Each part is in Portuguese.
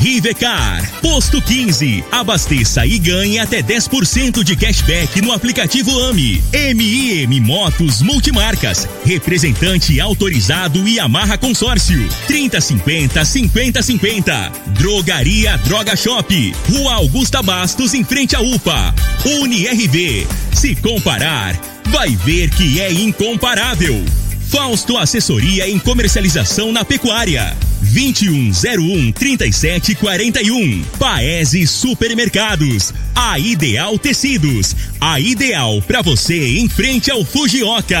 Rivecar. Posto 15. Abasteça e ganhe até 10% de cashback no aplicativo AMI. MIM Motos Multimarcas. Representante autorizado e amarra consórcio. 3050 5050. Drogaria Droga Shop. Rua Augusta Bastos, em frente à UPA. UniRV. Se comparar, vai ver que é incomparável. Fausto Assessoria em Comercialização na Pecuária. 2101 3741. Paese Supermercados. A Ideal Tecidos. A ideal para você em frente ao Fujioka.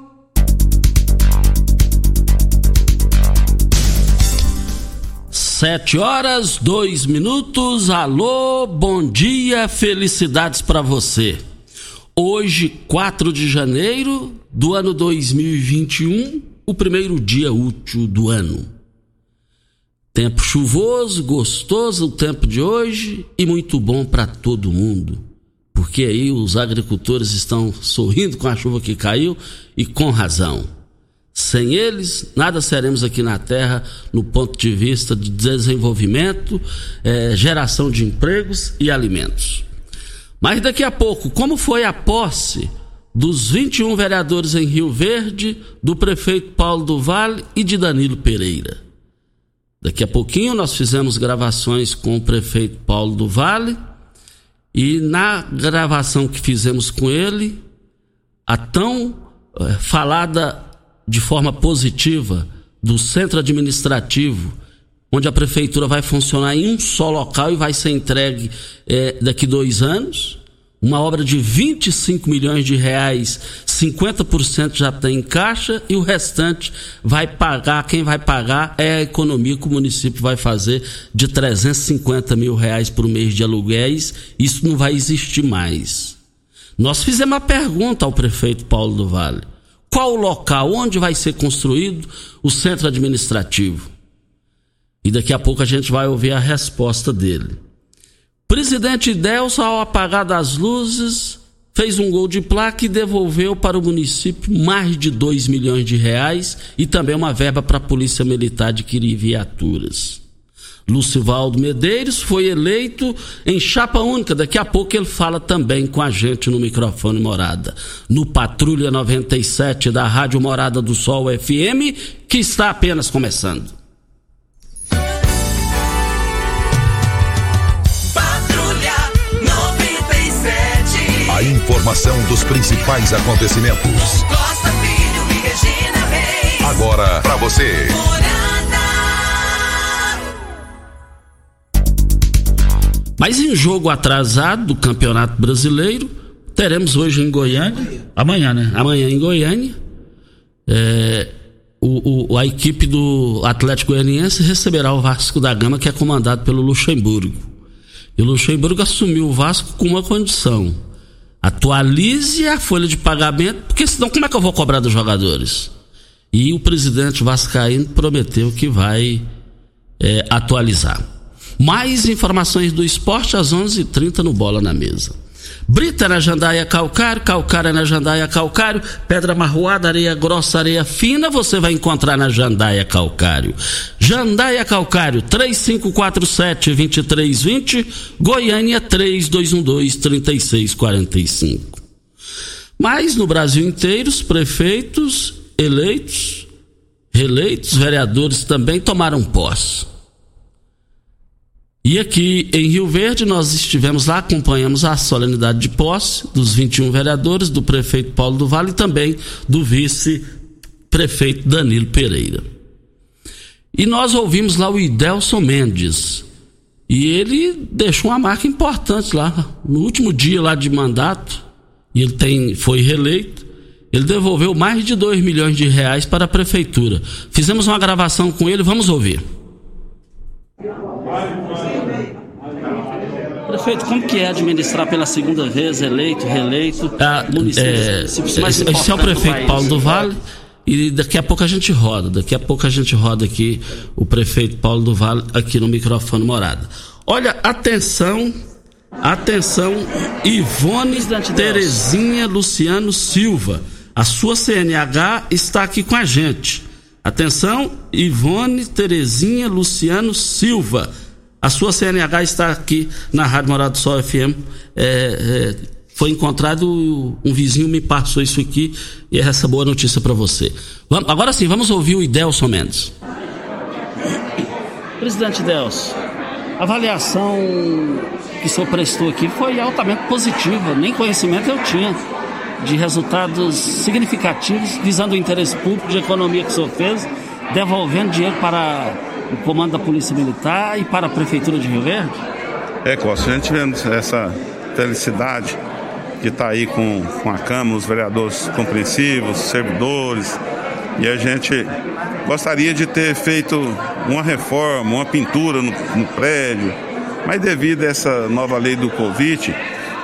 Sete horas, dois minutos. Alô, bom dia, felicidades para você. Hoje, 4 de janeiro do ano 2021, o primeiro dia útil do ano. Tempo chuvoso, gostoso o tempo de hoje e muito bom para todo mundo. Porque aí os agricultores estão sorrindo com a chuva que caiu e com razão. Sem eles, nada seremos aqui na Terra no ponto de vista de desenvolvimento, eh, geração de empregos e alimentos. Mas daqui a pouco, como foi a posse dos 21 vereadores em Rio Verde, do prefeito Paulo do Vale e de Danilo Pereira? Daqui a pouquinho nós fizemos gravações com o prefeito Paulo do Vale e na gravação que fizemos com ele, a tão eh, falada de forma positiva do centro administrativo, onde a prefeitura vai funcionar em um só local e vai ser entregue é, daqui dois anos. Uma obra de 25 milhões de reais, 50% já tem em caixa e o restante vai pagar. Quem vai pagar é a economia que o município vai fazer de 350 mil reais por mês de aluguéis. Isso não vai existir mais. Nós fizemos uma pergunta ao prefeito Paulo do Vale qual o local, onde vai ser construído o centro administrativo. E daqui a pouco a gente vai ouvir a resposta dele. Presidente Delso, ao apagar das luzes, fez um gol de placa e devolveu para o município mais de 2 milhões de reais e também uma verba para a Polícia Militar adquirir viaturas. Lucivaldo Medeiros foi eleito em chapa única. Daqui a pouco ele fala também com a gente no microfone Morada. No Patrulha 97 da Rádio Morada do Sol FM, que está apenas começando. Patrulha 97. A informação dos principais acontecimentos. Costa Filho e Regina Reis. Agora para você. Mas em jogo atrasado do Campeonato Brasileiro, teremos hoje em Goiânia, amanhã, né? Amanhã em Goiânia, é, o, o, a equipe do Atlético Goianiense receberá o Vasco da Gama, que é comandado pelo Luxemburgo. E o Luxemburgo assumiu o Vasco com uma condição: atualize a folha de pagamento, porque senão como é que eu vou cobrar dos jogadores? E o presidente Vascaíno prometeu que vai é, atualizar. Mais informações do esporte às 11:30 h 30 no Bola na Mesa. Brita na jandaia calcário, calcária na jandaia calcário, pedra marroada, areia grossa, areia fina, você vai encontrar na jandaia calcário. Jandaia calcário, 3547-2320, Goiânia 3212-3645. Mas no Brasil inteiro, os prefeitos eleitos reeleitos, vereadores também tomaram posse. E aqui em Rio Verde nós estivemos lá, acompanhamos a solenidade de posse dos 21 vereadores, do prefeito Paulo do Vale e também do vice-prefeito Danilo Pereira. E nós ouvimos lá o Idelson Mendes. E ele deixou uma marca importante lá. No último dia lá de mandato, e ele tem, foi reeleito, ele devolveu mais de 2 milhões de reais para a prefeitura. Fizemos uma gravação com ele, vamos ouvir. Prefeito, como que é administrar pela segunda vez, eleito, reeleito, ah, é, esse é o prefeito Paulo do Vale e daqui a pouco a gente roda, daqui a pouco a gente roda aqui o prefeito Paulo do Vale aqui no microfone morada. Olha, atenção, atenção, Ivone Terezinha Luciano Silva, a sua CNH está aqui com a gente. Atenção, Ivone Terezinha Luciano Silva a sua CNH está aqui na Rádio Morado do Sol FM. É, é, foi encontrado, um vizinho me passou isso aqui e é essa boa notícia para você. Vamos, agora sim, vamos ouvir o Idelson Mendes. Presidente Idelson, a avaliação que o senhor prestou aqui foi altamente positiva, nem conhecimento eu tinha de resultados significativos visando o interesse público de economia que o senhor fez, devolvendo dinheiro para o comando da Polícia Militar e para a Prefeitura de Rio Verde? É, Costa, a gente vendo essa felicidade de estar tá aí com, com a Câmara, os vereadores compreensivos, servidores, e a gente gostaria de ter feito uma reforma, uma pintura no, no prédio, mas devido a essa nova lei do Covid,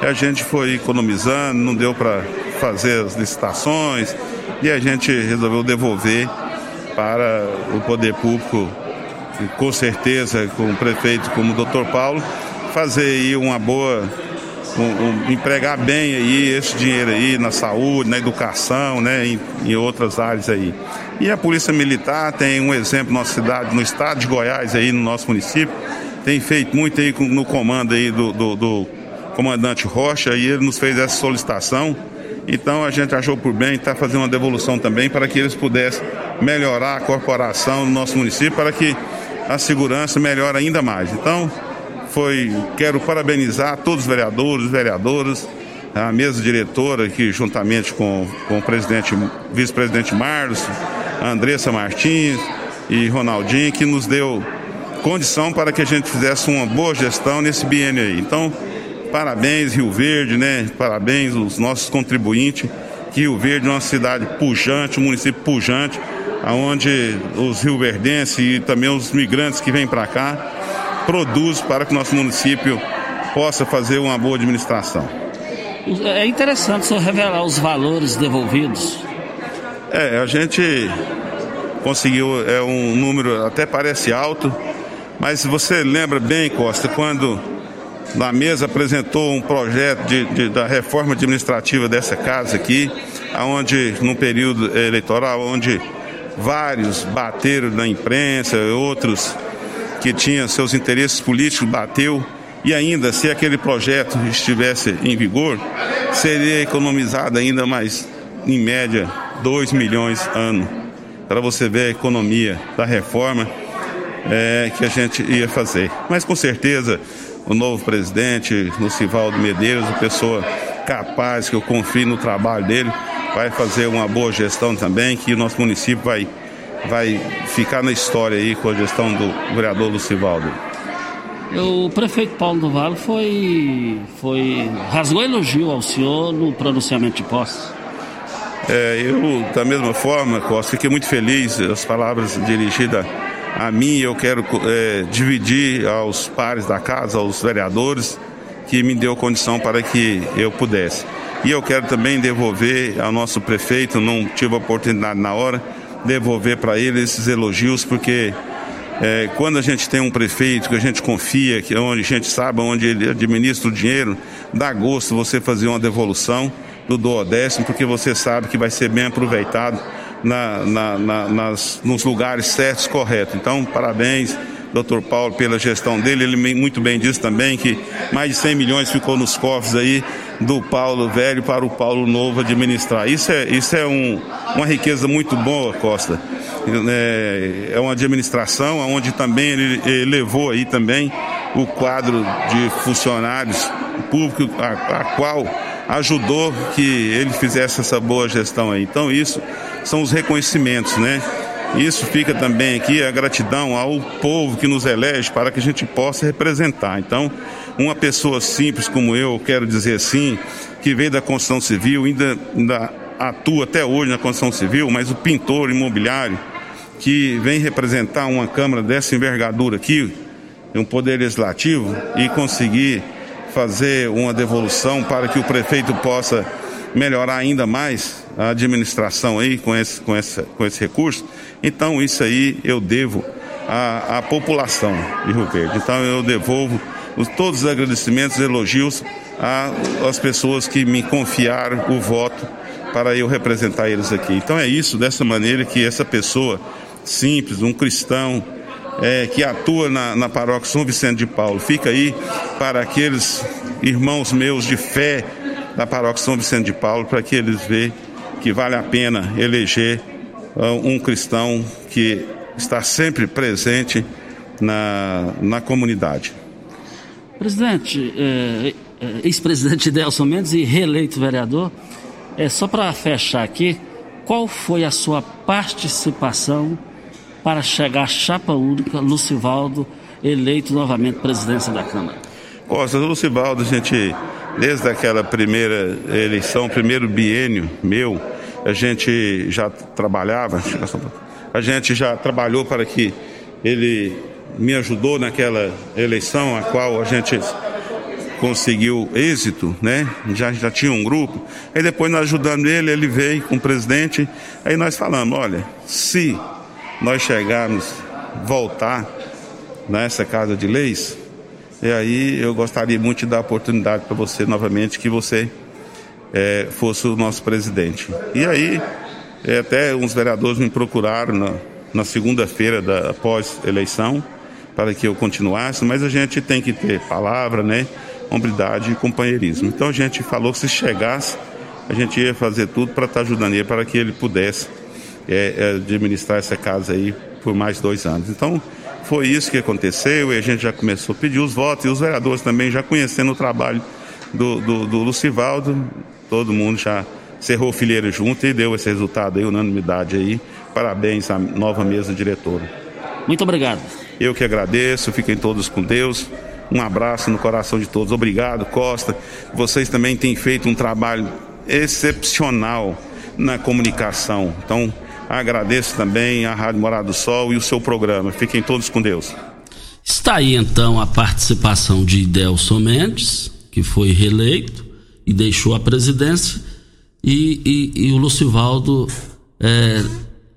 a gente foi economizando, não deu para fazer as licitações e a gente resolveu devolver para o poder público com certeza, com o prefeito como o doutor Paulo, fazer aí uma boa, um, um, empregar bem aí esse dinheiro aí na saúde, na educação, né, em, em, outras áreas aí. E a Polícia Militar tem um exemplo na nossa cidade, no estado de Goiás aí, no nosso município, tem feito muito aí no comando aí do, do, do comandante Rocha e ele nos fez essa solicitação. Então a gente achou por bem estar tá fazendo uma devolução também para que eles pudessem melhorar a corporação no nosso município, para que a segurança melhora ainda mais. Então, foi, quero parabenizar todos os vereadores, vereadoras, a mesa diretora que juntamente com, com o presidente, vice-presidente Marlos, Andressa Martins e Ronaldinho, que nos deu condição para que a gente fizesse uma boa gestão nesse biênio aí. Então, parabéns Rio Verde, né? Parabéns os nossos contribuintes. Rio Verde é uma cidade pujante, um município pujante onde os rioverdenses e também os migrantes que vêm para cá produzem para que o nosso município possa fazer uma boa administração. É interessante só revelar os valores devolvidos. É, a gente conseguiu, é um número até parece alto, mas você lembra bem, Costa, quando na mesa apresentou um projeto de, de, da reforma administrativa dessa casa aqui, aonde no período eleitoral, onde vários bateram na imprensa, outros que tinham seus interesses políticos bateu e ainda se aquele projeto estivesse em vigor, seria economizado ainda mais, em média, 2 milhões ano. Para você ver a economia da reforma é, que a gente ia fazer. Mas com certeza o novo presidente, Lucivaldo Medeiros, uma pessoa capaz, que eu confio no trabalho dele, vai fazer uma boa gestão também, que o nosso município vai, vai ficar na história aí com a gestão do vereador Lucivaldo. O prefeito Paulo do Vale foi, foi rasgou elogio ao senhor no pronunciamento de posse. É, eu, da mesma forma, Costa, fiquei muito feliz, as palavras dirigidas a mim, eu quero é, dividir aos pares da casa, aos vereadores, que me deu condição para que eu pudesse. E eu quero também devolver ao nosso prefeito, não tive a oportunidade na hora, devolver para ele esses elogios, porque é, quando a gente tem um prefeito que a gente confia, que é onde a gente sabe onde ele administra o dinheiro, dá gosto você fazer uma devolução do duodécimo, porque você sabe que vai ser bem aproveitado na, na, na, nas, nos lugares certos, corretos. Então, parabéns Dr. Paulo pela gestão dele. Ele muito bem disse também que mais de 100 milhões ficou nos cofres aí do Paulo velho para o Paulo novo administrar. Isso é, isso é um, uma riqueza muito boa, Costa. é, é uma administração onde também ele, ele levou aí também o quadro de funcionários públicos a, a qual ajudou que ele fizesse essa boa gestão aí. Então isso são os reconhecimentos, né? Isso fica também aqui a gratidão ao povo que nos elege para que a gente possa representar. Então, uma pessoa simples como eu, quero dizer assim, que veio da construção civil, ainda, ainda atua até hoje na construção civil, mas o pintor imobiliário que vem representar uma Câmara dessa envergadura aqui, um poder legislativo, e conseguir fazer uma devolução para que o prefeito possa melhorar ainda mais a administração aí com esse, com esse, com esse recurso. Então isso aí eu devo à, à população de Rio Verde. Então eu devolvo os, todos os agradecimentos, elogios às pessoas que me confiaram o voto para eu representar eles aqui. Então é isso, dessa maneira que essa pessoa simples, um cristão, é, que atua na, na paróquia São Vicente de Paulo, fica aí para aqueles irmãos meus de fé da paróquia São Vicente de Paulo, para que eles vejam que vale a pena eleger um cristão que está sempre presente na, na comunidade. Presidente, é, é, ex-presidente Delson Mendes e reeleito vereador, é, só para fechar aqui, qual foi a sua participação para chegar à chapa única, Lucivaldo, eleito novamente presidência da Câmara? Costa, Lucivaldo, a gente, desde aquela primeira eleição, primeiro biênio meu, a gente já trabalhava, a gente já trabalhou para que ele me ajudou naquela eleição, a qual a gente conseguiu êxito, né? Já, já tinha um grupo. Aí depois nós ajudando ele, ele veio com o presidente. Aí nós falamos, olha, se nós chegarmos, voltar nessa casa de leis, e aí eu gostaria muito de dar a oportunidade para você novamente que você é, fosse o nosso presidente. E aí, é, até uns vereadores me procuraram na, na segunda-feira da pós-eleição para que eu continuasse, mas a gente tem que ter palavra, né? Hombridade e companheirismo. Então a gente falou que se chegasse, a gente ia fazer tudo para estar ajudando ele, para que ele pudesse é, é, administrar essa casa aí por mais dois anos. Então foi isso que aconteceu e a gente já começou a pedir os votos e os vereadores também já conhecendo o trabalho do, do, do Lucivaldo, todo mundo já cerrou fileira junto e deu esse resultado aí, unanimidade aí. Parabéns à nova mesa diretora. Muito obrigado. Eu que agradeço, fiquem todos com Deus. Um abraço no coração de todos. Obrigado, Costa. Vocês também têm feito um trabalho excepcional na comunicação. Então, agradeço também a Rádio Morada do Sol e o seu programa. Fiquem todos com Deus. Está aí então a participação de Delson Mendes, que foi reeleito e deixou a presidência, e, e, e o Lucivaldo é,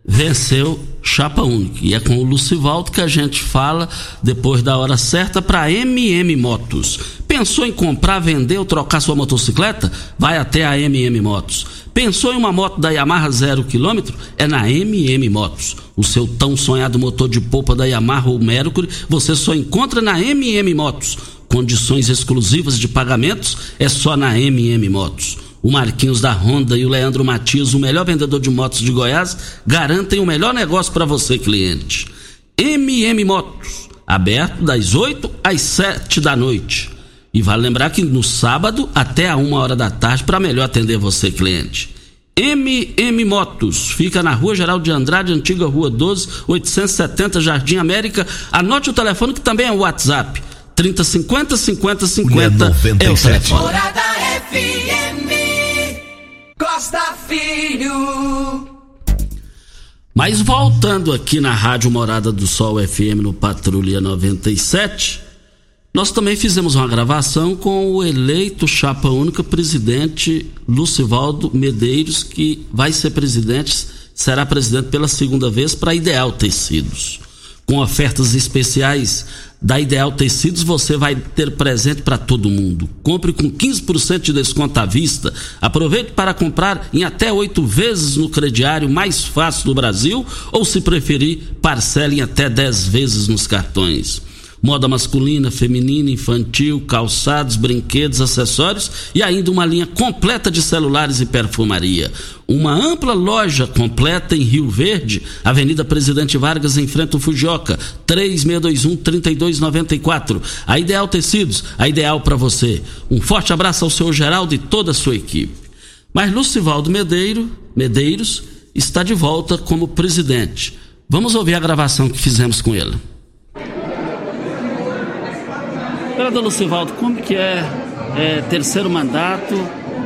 venceu chapa única. E é com o Lucivaldo que a gente fala depois da hora certa para MM Motos. Pensou em comprar, vender ou trocar sua motocicleta? Vai até a MM Motos. Pensou em uma moto da Yamaha zero quilômetro? É na MM Motos. O seu tão sonhado motor de polpa da Yamaha ou Mercury você só encontra na MM Motos. Condições exclusivas de pagamentos é só na MM Motos. O Marquinhos da Honda e o Leandro Matias, o melhor vendedor de motos de Goiás, garantem o melhor negócio para você, cliente. MM Motos, aberto das 8 às 7 da noite. E vale lembrar que no sábado até a uma hora da tarde para melhor atender você, cliente. MM Motos, fica na Rua Geral de Andrade, antiga Rua 12, 870 Jardim América. Anote o telefone que também é o WhatsApp 30 50 50 50 é o telefone. Morada FM Costa Filho. Mas voltando aqui na Rádio Morada do Sol FM no Patrulha 97, nós também fizemos uma gravação com o eleito chapa única presidente Lucivaldo Medeiros, que vai ser presidente, será presidente pela segunda vez para Ideal Tecidos. Com ofertas especiais da Ideal Tecidos você vai ter presente para todo mundo. Compre com 15% de desconto à vista. Aproveite para comprar em até oito vezes no crediário mais fácil do Brasil ou, se preferir, parcele em até 10 vezes nos cartões. Moda masculina, feminina, infantil, calçados, brinquedos, acessórios e ainda uma linha completa de celulares e perfumaria. Uma ampla loja completa em Rio Verde, Avenida Presidente Vargas, em frente ao Fujioka, 3621-3294. A Ideal Tecidos, a ideal para você. Um forte abraço ao seu Geraldo e toda a sua equipe. Mas Lucivaldo Medeiro, Medeiros está de volta como presidente. Vamos ouvir a gravação que fizemos com ele. Vereador Lucivaldo, como que é, é terceiro mandato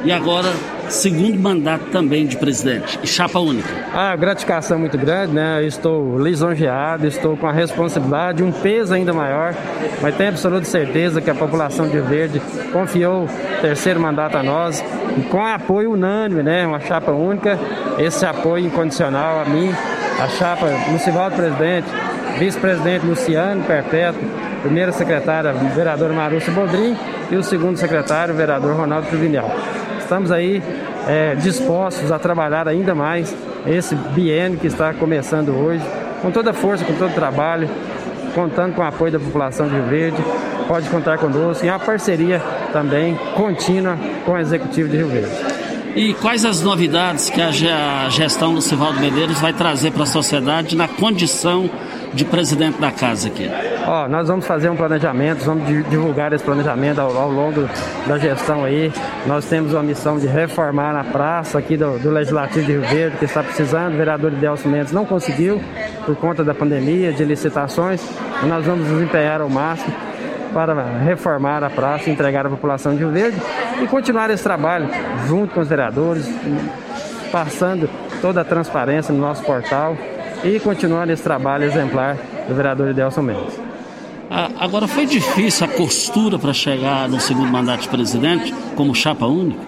e agora segundo mandato também de presidente e chapa única? A gratificação é muito grande, né? Estou lisonjeado, estou com a responsabilidade, um peso ainda maior, mas tenho absoluta certeza que a população de Verde confiou o terceiro mandato a nós e com apoio unânime, né? Uma chapa única, esse apoio incondicional a mim, a chapa Lucivaldo presidente, vice-presidente Luciano Perpétuo, primeira secretária, vereadora Marúcia Boldrin, e o segundo secretário, vereador Ronaldo Trivinel. Estamos aí é, dispostos a trabalhar ainda mais esse biênio que está começando hoje, com toda a força, com todo o trabalho, contando com o apoio da população de Rio Verde. Pode contar conosco e uma parceria também contínua com o Executivo de Rio Verde. E quais as novidades que a gestão do Civaldo Medeiros vai trazer para a sociedade na condição de presidente da casa aqui? Ó, nós vamos fazer um planejamento, vamos divulgar esse planejamento ao, ao, longo da gestão aí. Nós temos uma missão de reformar a praça aqui do, do Legislativo de Rio Verde, que está precisando. O vereador Idelso Mendes não conseguiu por conta da pandemia, de licitações. E nós vamos nos empenhar ao máximo para reformar a praça entregar à população de Rio Verde e continuar esse trabalho junto com os vereadores, passando toda a transparência no nosso portal e continuando esse trabalho exemplar do vereador Idelson Mendes. Ah, agora, foi difícil a costura para chegar no segundo mandato de presidente como chapa única?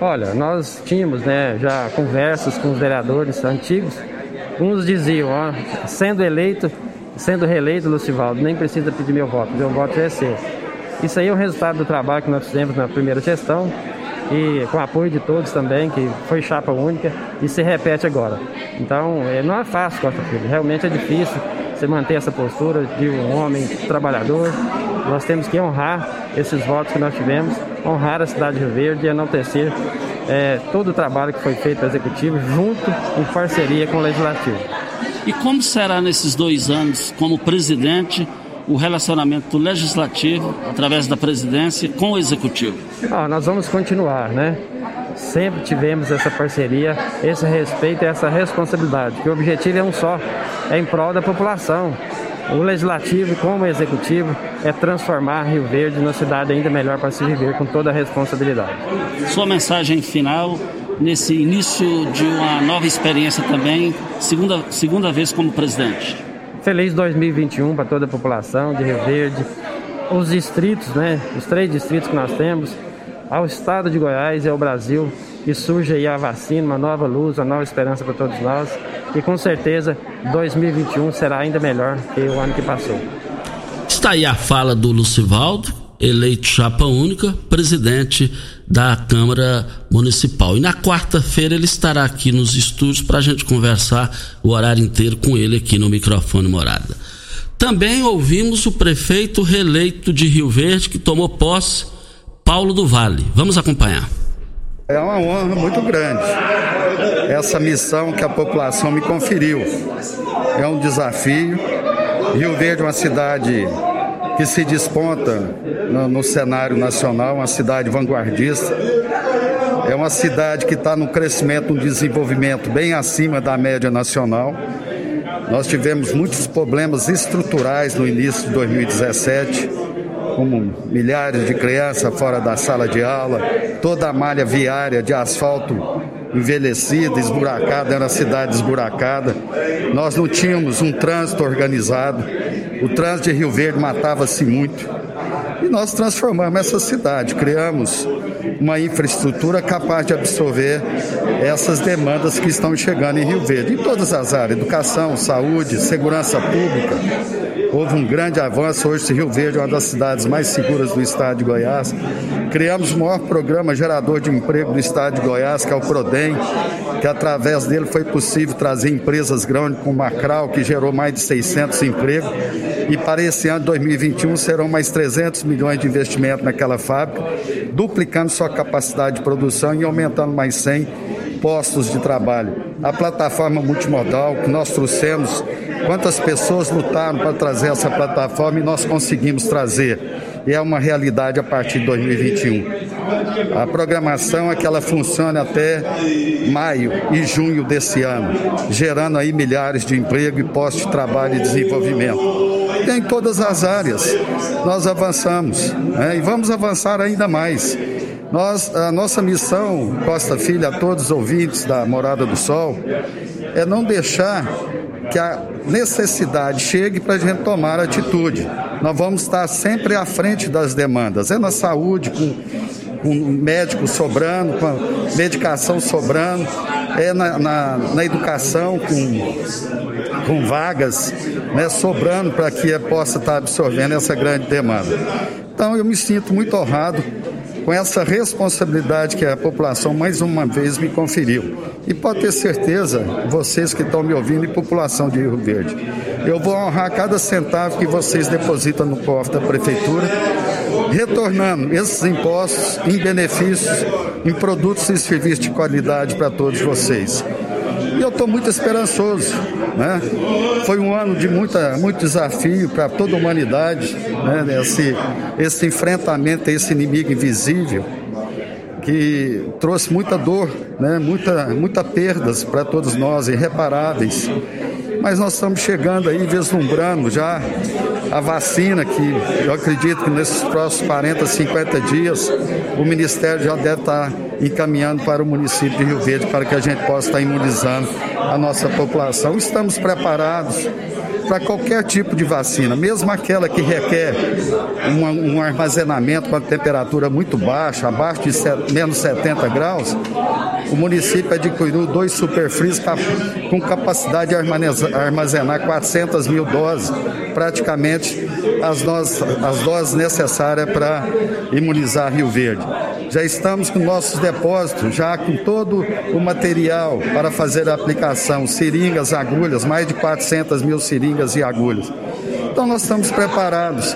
Olha, nós tínhamos né, já conversas com os vereadores antigos. Uns diziam, ó, sendo eleito, sendo reeleito, Lucivaldo, nem precisa pedir meu voto, meu voto já é seu. Isso aí é o resultado do trabalho que nós fizemos na primeira gestão e com o apoio de todos também, que foi chapa única e se repete agora. Então, é, não é fácil, Costa Filho, realmente é difícil você manter essa postura de um homem trabalhador. Nós temos que honrar esses votos que nós tivemos, honrar a cidade de Rio Verde e enaltecer é, todo o trabalho que foi feito pelo Executivo, junto em parceria com o Legislativo. E como será nesses dois anos como presidente o relacionamento do Legislativo, através da presidência, com o Executivo? Ah, nós vamos continuar, né? Sempre tivemos essa parceria, esse respeito e essa responsabilidade, que o objetivo é um só, é em prol da população. O legislativo, como o executivo, é transformar Rio Verde numa cidade ainda melhor para se viver com toda a responsabilidade. Sua mensagem final nesse início de uma nova experiência também, segunda, segunda vez como presidente. Feliz 2021 para toda a população de Rio Verde, os distritos, né? Os três distritos que nós temos, ao estado de Goiás e ao Brasil, que surge aí a vacina, uma nova luz, uma nova esperança para todos nós. E com certeza 2021 será ainda melhor que o ano que passou. Está aí a fala do Lucivaldo, eleito chapa única, presidente da Câmara Municipal. E na quarta-feira ele estará aqui nos estúdios para a gente conversar o horário inteiro com ele aqui no microfone Morada. Também ouvimos o prefeito reeleito de Rio Verde que tomou posse, Paulo do Vale. Vamos acompanhar. É uma honra muito grande essa missão que a população me conferiu. É um desafio. Rio Verde é uma cidade que se desponta no, no cenário nacional, uma cidade vanguardista. É uma cidade que está no crescimento, no desenvolvimento bem acima da média nacional. Nós tivemos muitos problemas estruturais no início de 2017, como milhares de crianças fora da sala de aula, toda a malha viária de asfalto envelhecida, esburacada, era uma cidade esburacada. Nós não tínhamos um trânsito organizado. O trânsito de Rio Verde matava-se muito. E nós transformamos essa cidade, criamos uma infraestrutura capaz de absorver essas demandas que estão chegando em Rio Verde, em todas as áreas, educação, saúde, segurança pública. Houve um grande avanço. Hoje, Rio Verde é uma das cidades mais seguras do estado de Goiás. Criamos o maior programa gerador de emprego do estado de Goiás, que é o PRODEM, que através dele foi possível trazer empresas grandes como Macral, que gerou mais de 600 empregos. E para esse ano de 2021 serão mais 300 milhões de investimento naquela fábrica, duplicando sua capacidade de produção e aumentando mais 100 postos de trabalho. A plataforma multimodal que nós trouxemos, quantas pessoas lutaram para trazer essa plataforma e nós conseguimos trazer. E é uma realidade a partir de 2021. A programação é que ela funcione até maio e junho desse ano, gerando aí milhares de empregos e postos de trabalho e desenvolvimento em todas as áreas. Nós avançamos né? e vamos avançar ainda mais. Nós, a nossa missão, Costa Filha, a todos os ouvintes da Morada do Sol, é não deixar que a necessidade chegue para a gente tomar atitude. Nós vamos estar sempre à frente das demandas. É na saúde, com, com médico sobrando, com medicação sobrando, é na, na, na educação, com, com vagas né, sobrando para que possa estar absorvendo essa grande demanda. Então eu me sinto muito honrado com essa responsabilidade que a população mais uma vez me conferiu. E pode ter certeza, vocês que estão me ouvindo e população de Rio Verde, eu vou honrar cada centavo que vocês depositam no cofre da prefeitura, retornando esses impostos em benefícios, em produtos e serviços de qualidade para todos vocês. Eu estou muito esperançoso. Né? Foi um ano de muita, muito desafio para toda a humanidade, né? esse, esse enfrentamento a esse inimigo invisível que trouxe muita dor, né? muita, muita perdas para todos nós, irreparáveis. Mas nós estamos chegando aí, vislumbrando já a vacina, que eu acredito que nesses próximos 40, 50 dias, o Ministério já deve estar encaminhando para o município de Rio Verde para que a gente possa estar imunizando a nossa população. Estamos preparados para qualquer tipo de vacina, mesmo aquela que requer um, um armazenamento com a temperatura muito baixa, abaixo de set, menos 70 graus, o município adquiriu dois superfrios com capacidade de armazenar 400 mil doses, praticamente as as doses necessárias para imunizar Rio Verde. Já estamos com nossos depósitos, já com todo o material para fazer a aplicação, seringas, agulhas, mais de 400 mil seringas e agulhas. Então nós estamos preparados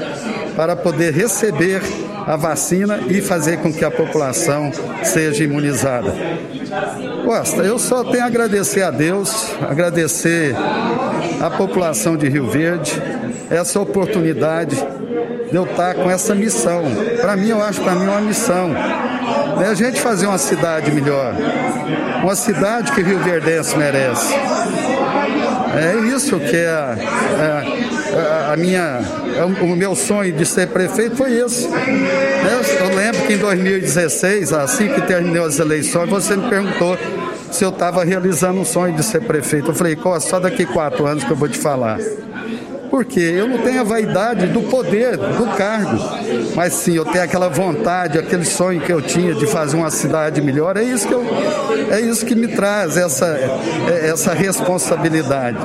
para poder receber a vacina e fazer com que a população seja imunizada. Costa, eu só tenho a agradecer a Deus, agradecer a população de Rio Verde, essa oportunidade de eu estar com essa missão. Para mim, eu acho para mim uma missão. Né? A gente fazer uma cidade melhor. Uma cidade que Rio Verdense merece. É isso que é a, a, a minha, é o meu sonho de ser prefeito foi esse. Né? Eu lembro que em 2016, assim que terminou as eleições, você me perguntou se eu estava realizando um sonho de ser prefeito. Eu falei, só daqui quatro anos que eu vou te falar. Porque eu não tenho a vaidade do poder, do cargo, mas sim eu tenho aquela vontade, aquele sonho que eu tinha de fazer uma cidade melhor. É isso que, eu, é isso que me traz essa, é, essa responsabilidade.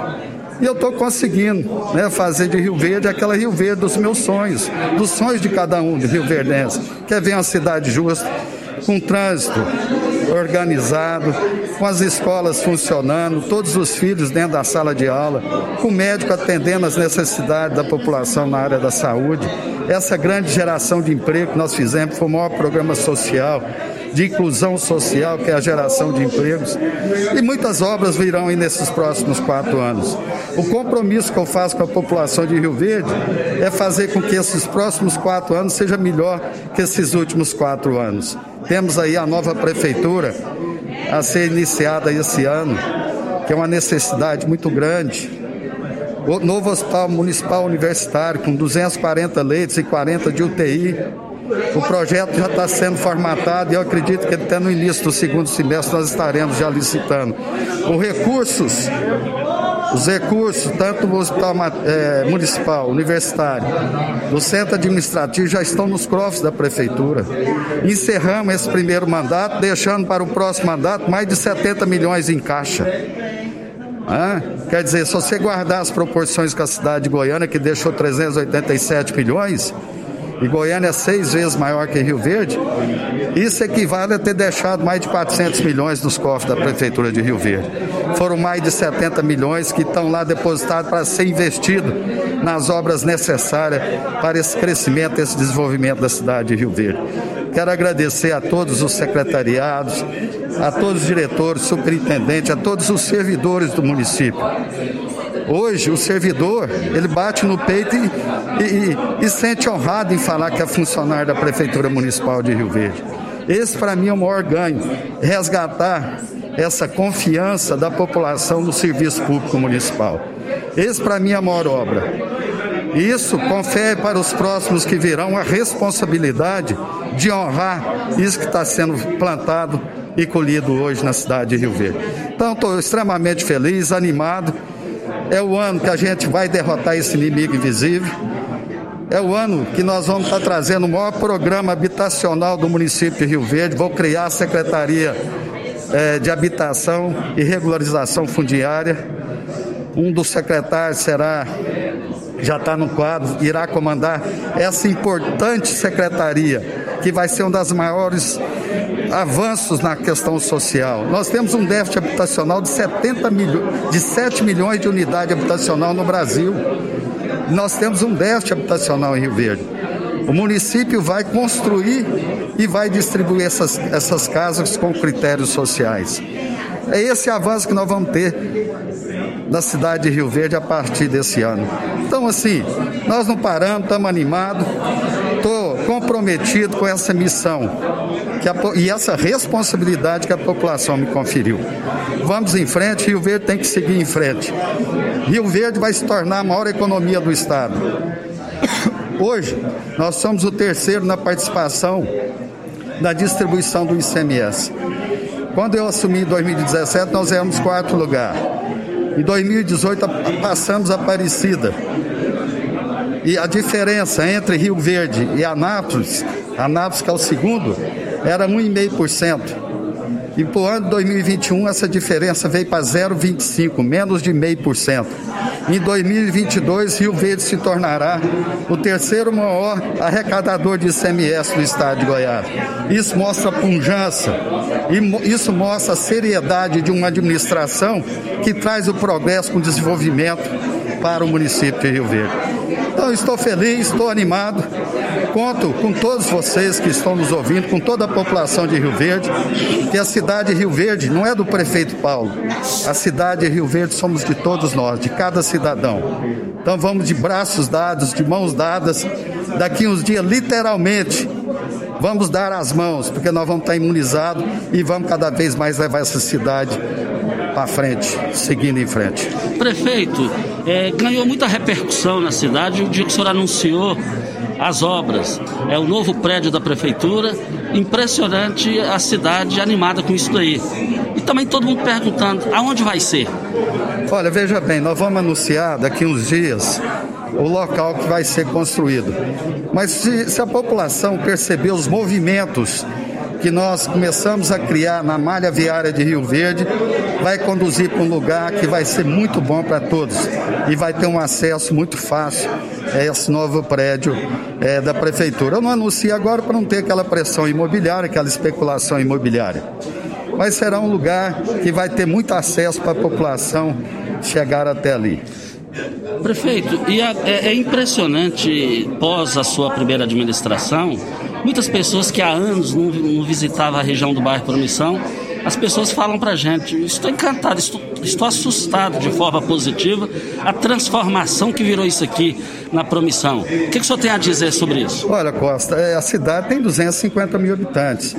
E eu estou conseguindo né, fazer de Rio Verde aquela Rio Verde dos meus sonhos, dos sonhos de cada um de Rio Verdense. Quer ver uma cidade justa, com trânsito organizado, com as escolas funcionando, todos os filhos dentro da sala de aula, com o médico atendendo as necessidades da população na área da saúde. Essa grande geração de emprego que nós fizemos foi o maior programa social de inclusão social, que é a geração de empregos. E muitas obras virão aí nesses próximos quatro anos. O compromisso que eu faço com a população de Rio Verde é fazer com que esses próximos quatro anos seja melhor que esses últimos quatro anos. Temos aí a nova prefeitura a ser iniciada esse ano, que é uma necessidade muito grande. O novo Hospital Municipal Universitário, com 240 leitos e 40 de UTI. O projeto já está sendo formatado e eu acredito que até no início do segundo semestre nós estaremos já licitando. Com recursos Os recursos, tanto do Hospital é, Municipal, Universitário, do Centro Administrativo, já estão nos cofres da Prefeitura. Encerramos esse primeiro mandato, deixando para o próximo mandato mais de 70 milhões em caixa. Quer dizer, se você guardar as proporções com a cidade de Goiânia, que deixou 387 milhões, e Goiânia é seis vezes maior que Rio Verde, isso equivale a ter deixado mais de 400 milhões nos cofres da Prefeitura de Rio Verde. Foram mais de 70 milhões que estão lá depositados para ser investido nas obras necessárias para esse crescimento, esse desenvolvimento da cidade de Rio Verde. Quero agradecer a todos os secretariados, a todos os diretores, superintendentes, a todos os servidores do município. Hoje, o servidor, ele bate no peito e, e, e, sente honrado em falar que é funcionário da Prefeitura Municipal de Rio Verde. Esse, para mim, é o maior ganho, resgatar essa confiança da população no serviço público municipal. Esse, para mim, é a maior obra. Isso confere para os próximos que virão a responsabilidade de honrar isso que está sendo plantado e colhido hoje na cidade de Rio Verde. Então, estou extremamente feliz, animado é o ano que a gente vai derrotar esse inimigo invisível. É o ano que nós vamos estar trazendo o maior programa habitacional do município de Rio Verde. Vou criar a Secretaria é, de Habitação e Regularização Fundiária. Um dos secretários será, já está no quadro, irá comandar essa importante secretaria, que vai ser uma das maiores avanços na questão social. Nós temos um déficit habitacional de 70 milhões, de 7 milhões de unidade habitacional no Brasil. Nós temos um déficit habitacional em Rio Verde. O município vai construir e vai distribuir essas, essas casas com critérios sociais. É esse avanço que nós vamos ter na cidade de Rio Verde a partir desse ano. Então, assim, nós não paramos, estamos animados. Estou comprometido com essa missão a, e essa responsabilidade que a população me conferiu. Vamos em frente, Rio Verde tem que seguir em frente. Rio Verde vai se tornar a maior economia do Estado. Hoje, nós somos o terceiro na participação da distribuição do ICMS. Quando eu assumi em 2017, nós éramos quarto lugar. Em 2018, passamos a Aparecida. E a diferença entre Rio Verde e Anápolis, Anápolis que é o segundo, era 1,5%. E para o ano de 2021 essa diferença veio para 0,25, menos de 0,5%. Em 2022, Rio Verde se tornará o terceiro maior arrecadador de ICMS do estado de Goiás. Isso mostra a e isso mostra a seriedade de uma administração que traz o progresso com o desenvolvimento para o município de Rio Verde. Então, estou feliz, estou animado Conto com todos vocês que estão nos ouvindo, com toda a população de Rio Verde, que a cidade de Rio Verde não é do prefeito Paulo. A cidade de Rio Verde somos de todos nós, de cada cidadão. Então vamos de braços dados, de mãos dadas, daqui uns dias, literalmente, vamos dar as mãos, porque nós vamos estar imunizados e vamos cada vez mais levar essa cidade para frente, seguindo em frente. Prefeito, é, ganhou muita repercussão na cidade o dia que o senhor anunciou as obras. É o novo prédio da prefeitura. Impressionante a cidade animada com isso daí. E também todo mundo perguntando aonde vai ser. Olha, veja bem, nós vamos anunciar daqui uns dias o local que vai ser construído. Mas se, se a população perceber os movimentos que nós começamos a criar na malha viária de Rio Verde vai conduzir para um lugar que vai ser muito bom para todos e vai ter um acesso muito fácil a esse novo prédio é, da prefeitura. Eu não anuncio agora para não ter aquela pressão imobiliária, aquela especulação imobiliária. Mas será um lugar que vai ter muito acesso para a população chegar até ali. Prefeito, e é, é impressionante, pós a sua primeira administração, Muitas pessoas que há anos não, não visitavam a região do bairro Promissão, as pessoas falam para gente, estou encantado, estou, estou, assustado de forma positiva a transformação que virou isso aqui na Promissão. O que, que o senhor tem a dizer sobre isso? Olha, Costa, é, a cidade tem 250 mil habitantes.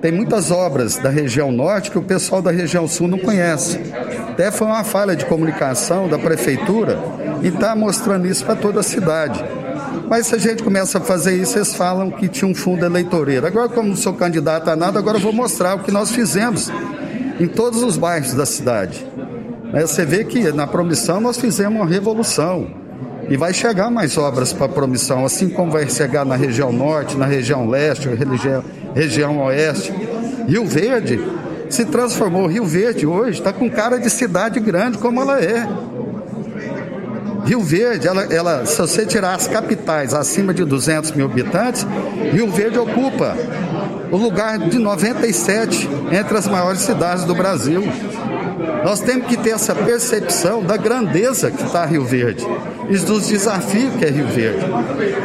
Tem muitas obras da região norte que o pessoal da região sul não conhece. Até foi uma falha de comunicação da prefeitura e está mostrando isso para toda a cidade. Mas se a gente começa a fazer isso, eles falam que tinha um fundo eleitoreiro. Agora, como não sou candidato a nada, agora eu vou mostrar o que nós fizemos em todos os bairros da cidade. Você vê que na promissão nós fizemos uma revolução. E vai chegar mais obras para promissão, assim como vai chegar na região norte, na região leste, região, região oeste. Rio Verde se transformou. Rio Verde hoje está com cara de cidade grande como ela é. Rio Verde, ela, ela, se você tirar as capitais acima de 200 mil habitantes, Rio Verde ocupa o lugar de 97 entre as maiores cidades do Brasil. Nós temos que ter essa percepção da grandeza que está Rio Verde e dos desafios que é Rio Verde.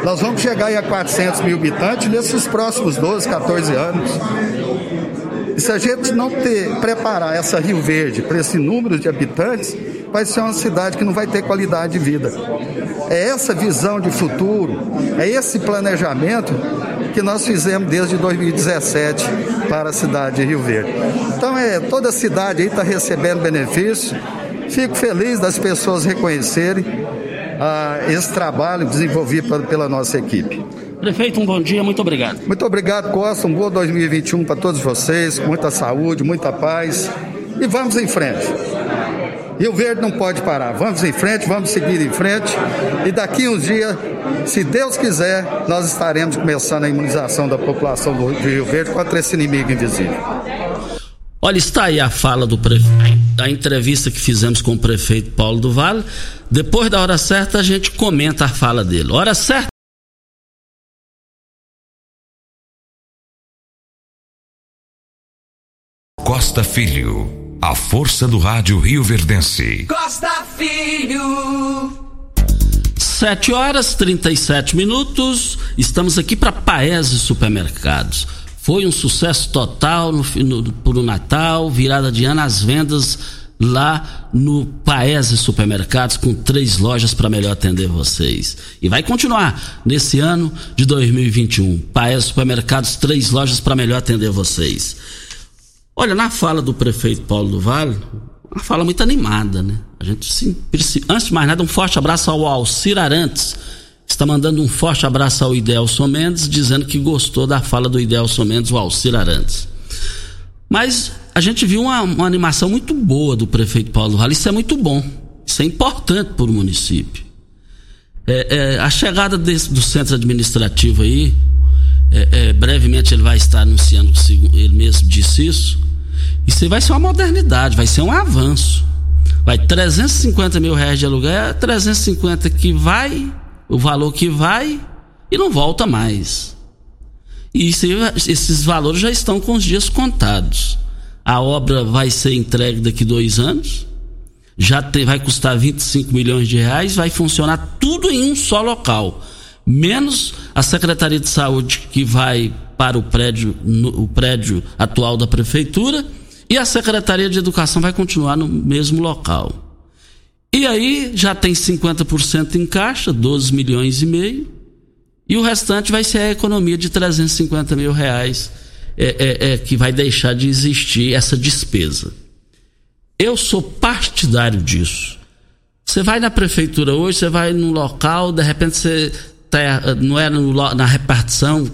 Nós vamos chegar a 400 mil habitantes nesses próximos 12, 14 anos. E se a gente não ter, preparar essa Rio Verde para esse número de habitantes, vai ser uma cidade que não vai ter qualidade de vida. É essa visão de futuro, é esse planejamento que nós fizemos desde 2017 para a cidade de Rio Verde. Então, é, toda a cidade aí está recebendo benefício. Fico feliz das pessoas reconhecerem ah, esse trabalho desenvolvido pela nossa equipe. Prefeito, um bom dia, muito obrigado. Muito obrigado, Costa. Um bom 2021 para todos vocês, muita saúde, muita paz. E vamos em frente. Rio Verde não pode parar. Vamos em frente, vamos seguir em frente. E daqui uns dias, se Deus quiser, nós estaremos começando a imunização da população do Rio Verde contra esse inimigo invisível. Olha, está aí a fala do prefeito, a entrevista que fizemos com o prefeito Paulo do Vale. Depois da hora certa, a gente comenta a fala dele. Hora certa. Costa Filho, a força do rádio Rio Verdense. Costa Filho. 7 horas 37 minutos. Estamos aqui para Paese Supermercados. Foi um sucesso total no, no, pro Natal, virada de ano, as vendas lá no Paese Supermercados, com três lojas para melhor atender vocês. E vai continuar nesse ano de 2021. Paese Supermercados, três lojas para melhor atender vocês. Olha, na fala do prefeito Paulo do Vale, uma fala muito animada, né? A gente, sim, antes de mais nada, um forte abraço ao Alcir Arantes. Está mandando um forte abraço ao Idelson Mendes, dizendo que gostou da fala do Idelson Mendes, o Alcir Arantes. Mas a gente viu uma, uma animação muito boa do prefeito Paulo do Vale. Isso é muito bom. Isso é importante para o município. É, é, a chegada desse, do centro administrativo aí, é, é, brevemente ele vai estar anunciando, ele mesmo disse isso. Isso vai ser uma modernidade, vai ser um avanço. Vai 350 mil reais de aluguel, é 350 que vai, o valor que vai e não volta mais. E isso, esses valores já estão com os dias contados. A obra vai ser entregue daqui dois anos, já tem, vai custar 25 milhões de reais, vai funcionar tudo em um só local menos a Secretaria de Saúde que vai para o prédio, no, o prédio atual da prefeitura e a Secretaria de Educação vai continuar no mesmo local. E aí já tem 50% em caixa, 12 milhões e meio, e o restante vai ser a economia de 350 mil reais é, é, é, que vai deixar de existir essa despesa. Eu sou partidário disso. Você vai na prefeitura hoje, você vai num local, de repente você terra, não é no, na repartição,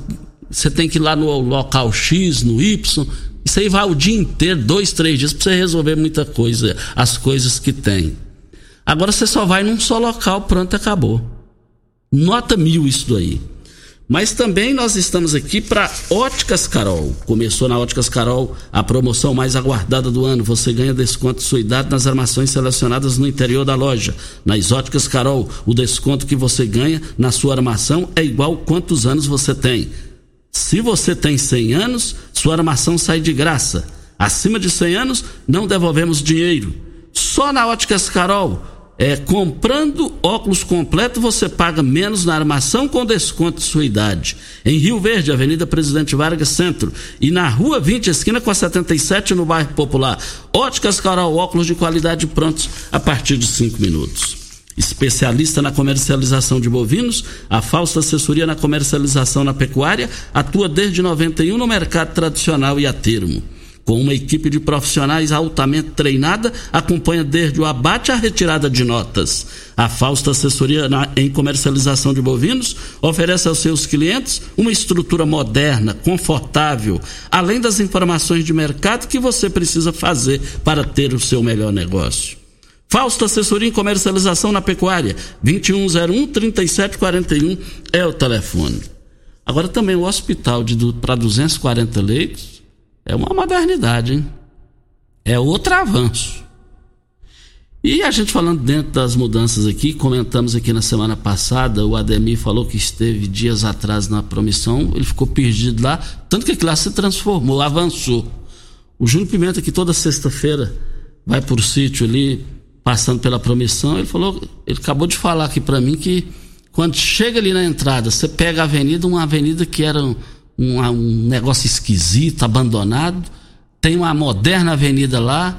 você tem que ir lá no local X, no Y. Isso aí vai o dia inteiro, dois, três dias, para você resolver muita coisa, as coisas que tem. Agora você só vai num só local, pronto, acabou. Nota mil isso daí. Mas também nós estamos aqui para Óticas Carol. Começou na Óticas Carol a promoção mais aguardada do ano. Você ganha desconto de sua idade nas armações selecionadas no interior da loja. Nas Óticas Carol, o desconto que você ganha na sua armação é igual quantos anos você tem. Se você tem 100 anos, sua armação sai de graça. Acima de 100 anos, não devolvemos dinheiro. Só na Óticas Carol é, comprando óculos completo, você paga menos na armação com desconto de sua idade. Em Rio Verde, Avenida Presidente Vargas Centro. E na Rua 20, esquina com a 77, no bairro Popular. Óticas Carol, óculos de qualidade prontos a partir de 5 minutos. Especialista na comercialização de bovinos, a falsa assessoria na comercialização na pecuária atua desde 91 no mercado tradicional e a termo com uma equipe de profissionais altamente treinada, acompanha desde o abate à retirada de notas. A Fausta Assessoria em Comercialização de Bovinos oferece aos seus clientes uma estrutura moderna, confortável, além das informações de mercado que você precisa fazer para ter o seu melhor negócio. Fausto Assessoria em Comercialização na Pecuária, 2101-3741 é o telefone. Agora também o hospital para 240 leitos é uma modernidade, hein? É outro avanço. E a gente falando dentro das mudanças aqui, comentamos aqui na semana passada, o Ademir falou que esteve dias atrás na promissão, ele ficou perdido lá, tanto que lá se transformou, avançou. O Júnior Pimenta, que toda sexta-feira vai por sítio ali, passando pela promissão, ele falou, ele acabou de falar aqui para mim que quando chega ali na entrada, você pega a avenida, uma avenida que era um, um, negócio esquisito, abandonado, tem uma moderna avenida lá,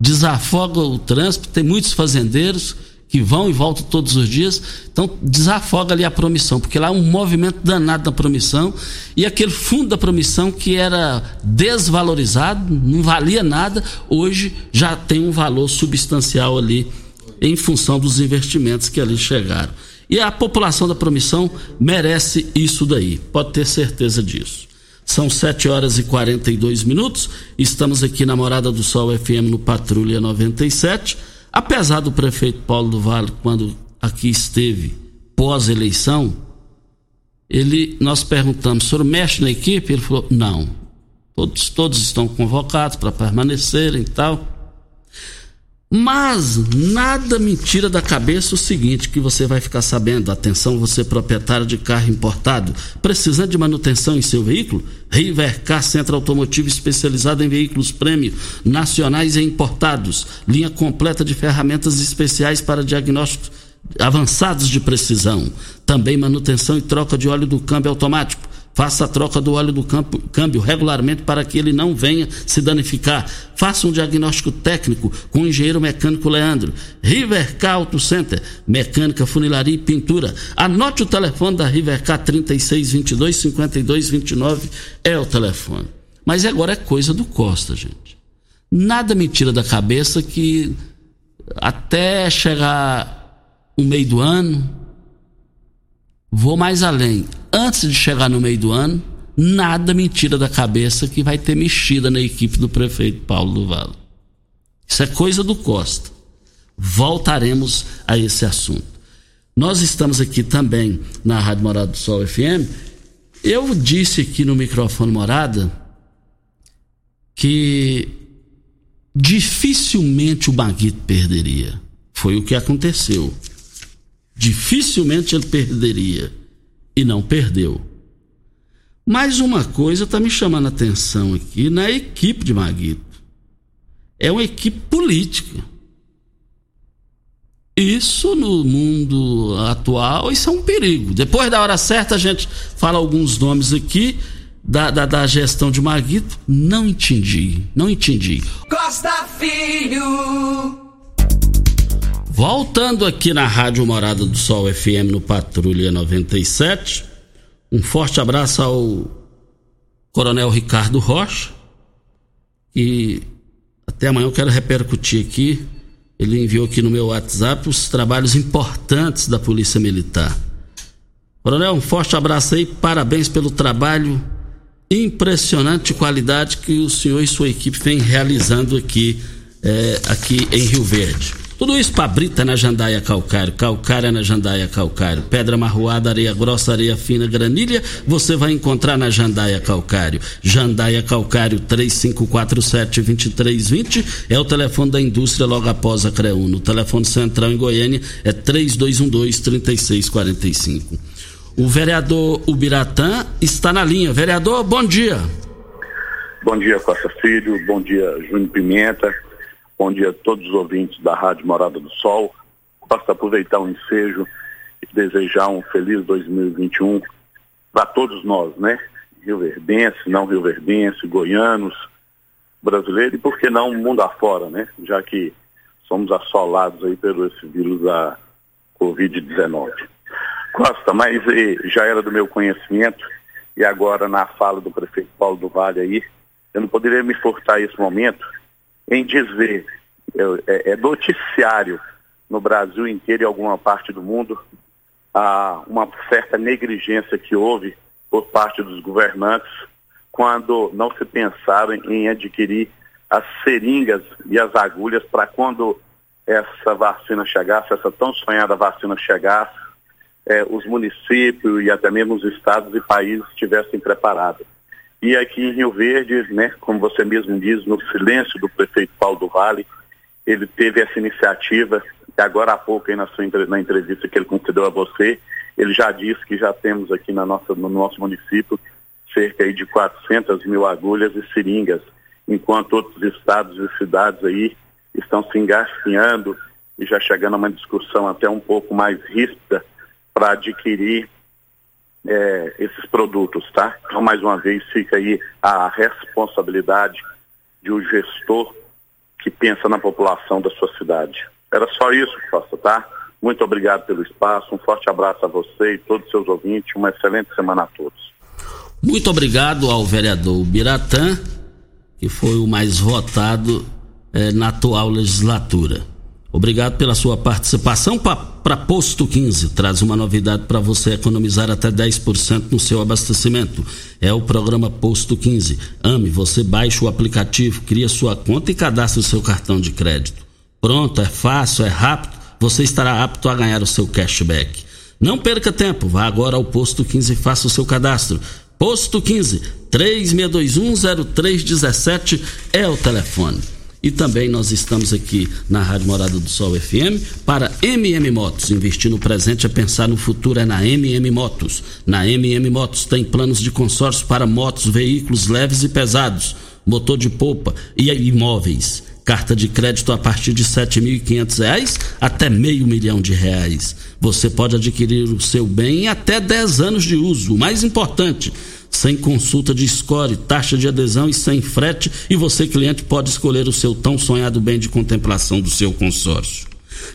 desafoga o trânsito, tem muitos fazendeiros que vão e voltam todos os dias, então desafoga ali a promissão, porque lá é um movimento danado da promissão. E aquele fundo da promissão que era desvalorizado, não valia nada, hoje já tem um valor substancial ali em função dos investimentos que ali chegaram. E a população da promissão merece isso daí, pode ter certeza disso. São 7 horas e 42 minutos. Estamos aqui na Morada do Sol FM no Patrulha 97. Apesar do prefeito Paulo do Vale, quando aqui esteve pós-eleição, ele, nós perguntamos, o senhor mexe na equipe? Ele falou, não. Todos, todos estão convocados para permanecerem e tal. Mas nada me tira da cabeça o seguinte que você vai ficar sabendo. Atenção, você proprietário de carro importado, precisando de manutenção em seu veículo? Rivercar Centro Automotivo especializado em veículos prêmio nacionais e importados. Linha completa de ferramentas especiais para diagnósticos avançados de precisão. Também manutenção e troca de óleo do câmbio automático Faça a troca do óleo do câmbio regularmente para que ele não venha se danificar. Faça um diagnóstico técnico com o engenheiro mecânico Leandro. Rivercar Auto Center, mecânica, funilaria e pintura. Anote o telefone da Rivercar 3622 5229 é o telefone. Mas agora é coisa do Costa, gente. Nada me tira da cabeça que até chegar o meio do ano, vou mais além antes de chegar no meio do ano, nada me tira da cabeça que vai ter mexida na equipe do prefeito Paulo do. Isso é coisa do Costa. Voltaremos a esse assunto. Nós estamos aqui também na Rádio Morada do Sol FM. Eu disse aqui no microfone Morada que dificilmente o Maguito perderia. Foi o que aconteceu. Dificilmente ele perderia e não perdeu. Mais uma coisa está me chamando a atenção aqui na equipe de Maguito. É uma equipe política. Isso no mundo atual, isso é um perigo. Depois da hora certa, a gente fala alguns nomes aqui da, da, da gestão de Maguito. Não entendi, não entendi. Costa Filho. Voltando aqui na Rádio Morada do Sol FM no Patrulha 97, um forte abraço ao Coronel Ricardo Rocha, e até amanhã eu quero repercutir aqui. Ele enviou aqui no meu WhatsApp os trabalhos importantes da Polícia Militar. Coronel, um forte abraço aí, parabéns pelo trabalho impressionante qualidade que o senhor e sua equipe vem realizando aqui, é, aqui em Rio Verde. Tudo isso para brita na jandaia calcário, calcária na jandaia calcário, pedra marroada, areia grossa, areia fina, granilha, você vai encontrar na jandaia calcário. Jandaia calcário 3547-2320 é o telefone da indústria logo após a CREUNO. O telefone central em Goiânia é 3212-3645. O vereador Ubiratã está na linha. Vereador, bom dia. Bom dia, Costa Filho. Bom dia, Júnior Pimenta Bom dia a todos os ouvintes da Rádio Morada do Sol. Posso aproveitar o ensejo e desejar um feliz 2021 para todos nós, né? Rio Verdense, não Rio Verdense, goianos, brasileiros e por que não mundo afora, né? Já que somos assolados aí pelo esse vírus da Covid-19. Costa, mas já era do meu conhecimento e agora na fala do prefeito Paulo do Vale aí, eu não poderia me furtar esse momento em dizer, é, é, noticiário no Brasil inteiro e alguma parte do mundo, a uma certa negligência que houve por parte dos governantes quando não se pensaram em adquirir as seringas e as agulhas para quando essa vacina chegasse, essa tão sonhada vacina chegasse, é, os municípios e até mesmo os estados e países estivessem preparados. E aqui em Rio Verde, né, como você mesmo diz, no silêncio do prefeito Paulo do Vale, ele teve essa iniciativa, e agora há pouco aí na, sua, na entrevista que ele concedeu a você, ele já disse que já temos aqui na nossa, no nosso município cerca de 400 mil agulhas e seringas, enquanto outros estados e cidades aí estão se engacinhando e já chegando a uma discussão até um pouco mais ríspida para adquirir é, esses produtos, tá? Então, mais uma vez, fica aí a responsabilidade de um gestor que pensa na população da sua cidade. Era só isso, Costa, tá? Muito obrigado pelo espaço, um forte abraço a você e todos os seus ouvintes, uma excelente semana a todos. Muito obrigado ao vereador Biratã, que foi o mais votado eh, na atual legislatura. Obrigado pela sua participação para Posto 15. Traz uma novidade para você economizar até 10% no seu abastecimento. É o programa Posto 15. Ame, você baixa o aplicativo, cria sua conta e cadastra o seu cartão de crédito. Pronto, é fácil, é rápido. Você estará apto a ganhar o seu cashback. Não perca tempo, vá agora ao Posto 15 e faça o seu cadastro. Posto 15 36210317 é o telefone. E também nós estamos aqui na Rádio Morada do Sol FM para MM Motos. Investir no presente é pensar no futuro, é na MM Motos. Na MM Motos tem planos de consórcio para motos, veículos leves e pesados, motor de polpa e imóveis. Carta de crédito a partir de R$ 7.500 até meio milhão de reais. Você pode adquirir o seu bem em até 10 anos de uso. O mais importante, sem consulta de score, taxa de adesão e sem frete, e você, cliente, pode escolher o seu tão sonhado bem de contemplação do seu consórcio.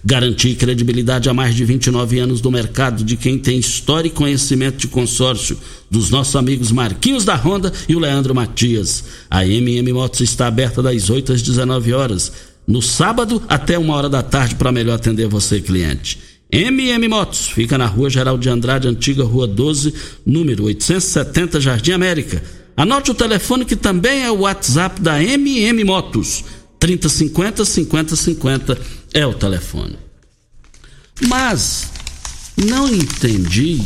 Garantir credibilidade há mais de 29 anos do mercado de quem tem história e conhecimento de consórcio, dos nossos amigos Marquinhos da Honda e o Leandro Matias. A MM Motos está aberta das 8 às 19 horas, no sábado até uma hora da tarde para melhor atender você, cliente. MM Motos, fica na rua Geral de Andrade, antiga rua 12, número 870, Jardim América. Anote o telefone que também é o WhatsApp da MM Motos. 3050 5050 é o telefone. Mas não entendi,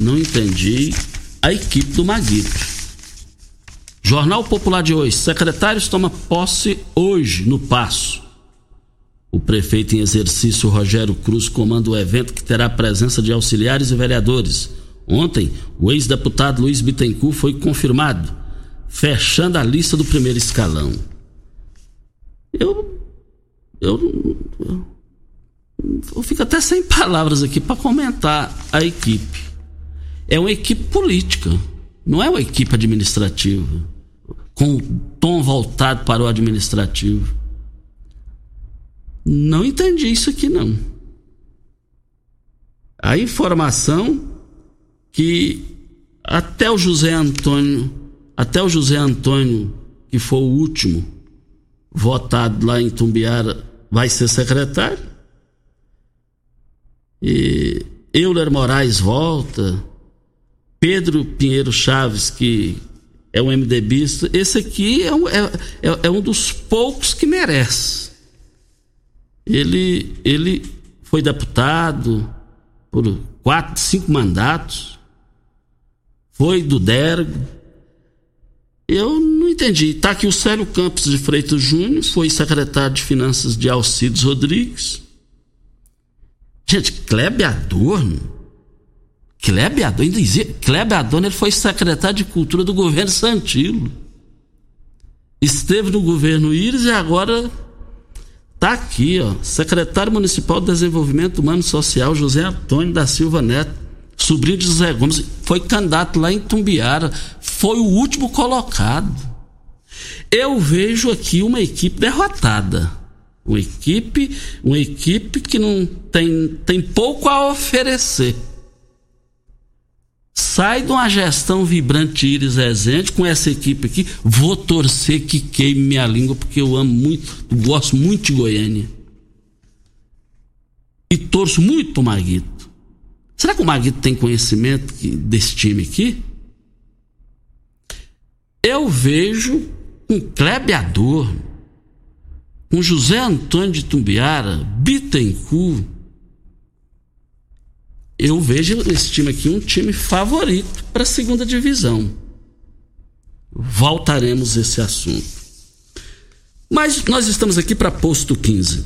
não entendi a equipe do Maguito. Jornal Popular de hoje, secretários toma posse hoje no Passo. O prefeito em exercício Rogério Cruz comanda o evento que terá a presença de auxiliares e vereadores. Ontem, o ex-deputado Luiz Bittencourt foi confirmado, fechando a lista do primeiro escalão. Eu. Eu. Eu, fico até sem palavras aqui para comentar a equipe. É uma equipe política, não é uma equipe administrativa, com o tom voltado para o administrativo. Não entendi isso aqui não. A informação que até o José Antônio, até o José Antônio, que foi o último votado lá em Tumbiara, vai ser secretário. E Euler Moraes volta. Pedro Pinheiro Chaves, que é um MDBista, esse aqui é um, é, é, é um dos poucos que merece ele, ele foi deputado por quatro, cinco mandatos, foi do Dergo. Eu não entendi. Está aqui o Célio Campos de Freitas Júnior, foi secretário de Finanças de Alcides Rodrigues. Gente, Kleber Adorno. Kleber Adorno, ainda dizia, Kleber Adorno ele foi secretário de Cultura do governo Santilo. Esteve no governo Íris e agora Tá aqui, ó, secretário municipal de Desenvolvimento Humano e Social José Antônio da Silva Neto, sobrinho de José Gomes, foi candidato lá em Tumbiara, foi o último colocado. Eu vejo aqui uma equipe derrotada. Uma equipe, uma equipe que não tem, tem pouco a oferecer. Sai de uma gestão vibrante Iris Rezende com essa equipe aqui. Vou torcer que queime minha língua, porque eu amo muito, gosto muito de Goiânia. E torço muito o Maguito. Será que o Maguito tem conhecimento desse time aqui? Eu vejo um Kleber Adorno, com José Antônio de Tumbiara, Bittencourt, eu vejo esse time aqui um time favorito para a segunda divisão. Voltaremos a esse assunto. Mas nós estamos aqui para Posto 15.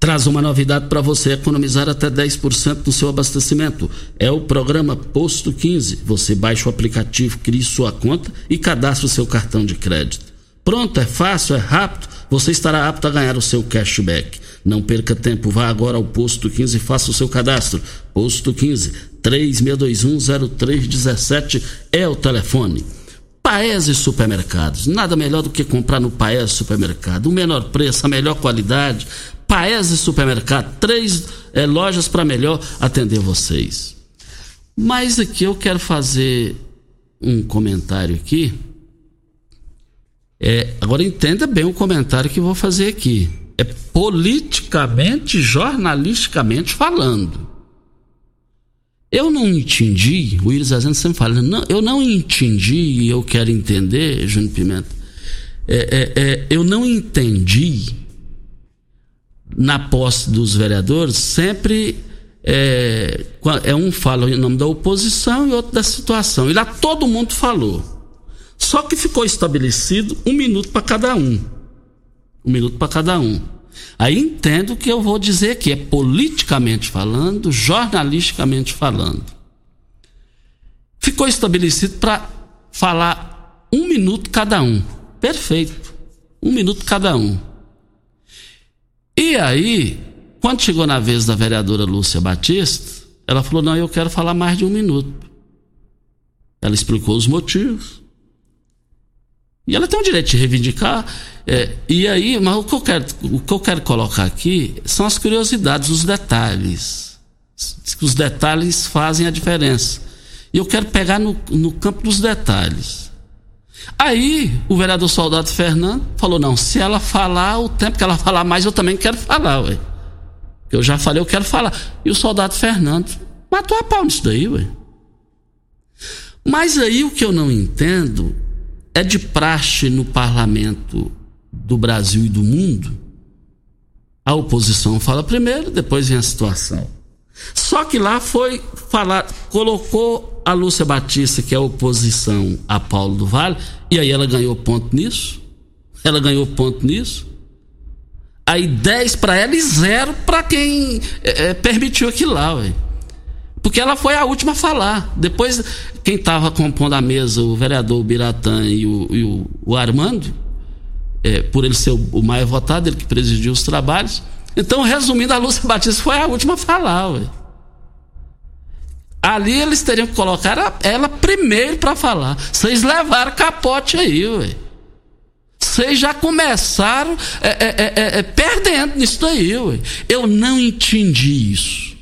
Traz uma novidade para você economizar até 10% no seu abastecimento. É o programa Posto 15. Você baixa o aplicativo, cria sua conta e cadastra o seu cartão de crédito. Pronto, é fácil, é rápido. Você estará apto a ganhar o seu cashback. Não perca tempo, vá agora ao Posto 15 e faça o seu cadastro. Posto 15 36210317 é o telefone. Paese Supermercados. Nada melhor do que comprar no Paese Supermercado. O menor preço, a melhor qualidade. Paese Supermercado. Três é, lojas para melhor atender vocês. Mas aqui eu quero fazer um comentário aqui. É, agora entenda bem o comentário que vou fazer aqui. É politicamente, jornalisticamente falando. Eu não entendi, o Iris Azendo sempre fala, não, eu não entendi e eu quero entender, Júnior Pimenta, é, é, é, eu não entendi na posse dos vereadores sempre é, é um fala em nome da oposição e outro da situação. E lá todo mundo falou. Só que ficou estabelecido um minuto para cada um. Um minuto para cada um. Aí entendo que eu vou dizer que é politicamente falando, jornalisticamente falando. Ficou estabelecido para falar um minuto cada um. Perfeito. Um minuto cada um. E aí, quando chegou na vez da vereadora Lúcia Batista, ela falou: Não, eu quero falar mais de um minuto. Ela explicou os motivos. E ela tem o direito de reivindicar. É, e aí, mas o que, eu quero, o que eu quero colocar aqui são as curiosidades, os detalhes. Os detalhes fazem a diferença. E eu quero pegar no, no campo dos detalhes. Aí, o vereador Soldado Fernando falou: não, se ela falar, o tempo que ela falar mais, eu também quero falar, ué. Eu já falei, eu quero falar. E o soldado Fernando matou a pau nisso daí, ué. Mas aí o que eu não entendo é de praxe no parlamento do Brasil e do mundo. A oposição fala primeiro, depois vem a situação. Só que lá foi falar, colocou a Lúcia Batista, que é a oposição a Paulo do Vale, e aí ela ganhou ponto nisso. Ela ganhou ponto nisso. Aí 10 para ela e zero para quem é, permitiu aquilo lá, ué. Porque ela foi a última a falar. Depois, quem estava compondo a mesa, o vereador Biratã e o, e o, o Armando, é, por ele ser o, o, mais votado, ele que presidiu os trabalhos. Então, resumindo, a Lúcia Batista foi a última a falar. Ué. Ali eles teriam que colocar ela primeiro para falar. Vocês levaram capote aí, ué. Vocês já começaram é, é, é, é perdendo nisso daí, ué. Eu não entendi isso.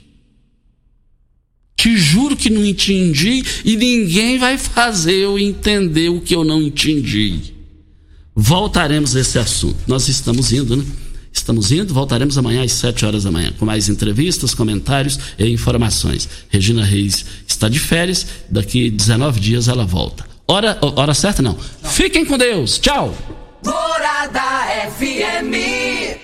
Te juro que não entendi e ninguém vai fazer eu entender o que eu não entendi. Voltaremos a esse assunto. Nós estamos indo, né? Estamos indo, voltaremos amanhã às 7 horas da manhã, com mais entrevistas, comentários e informações. Regina Reis está de férias, daqui 19 dias ela volta. Hora, hora certa não. não. Fiquem com Deus. Tchau. Morada FM.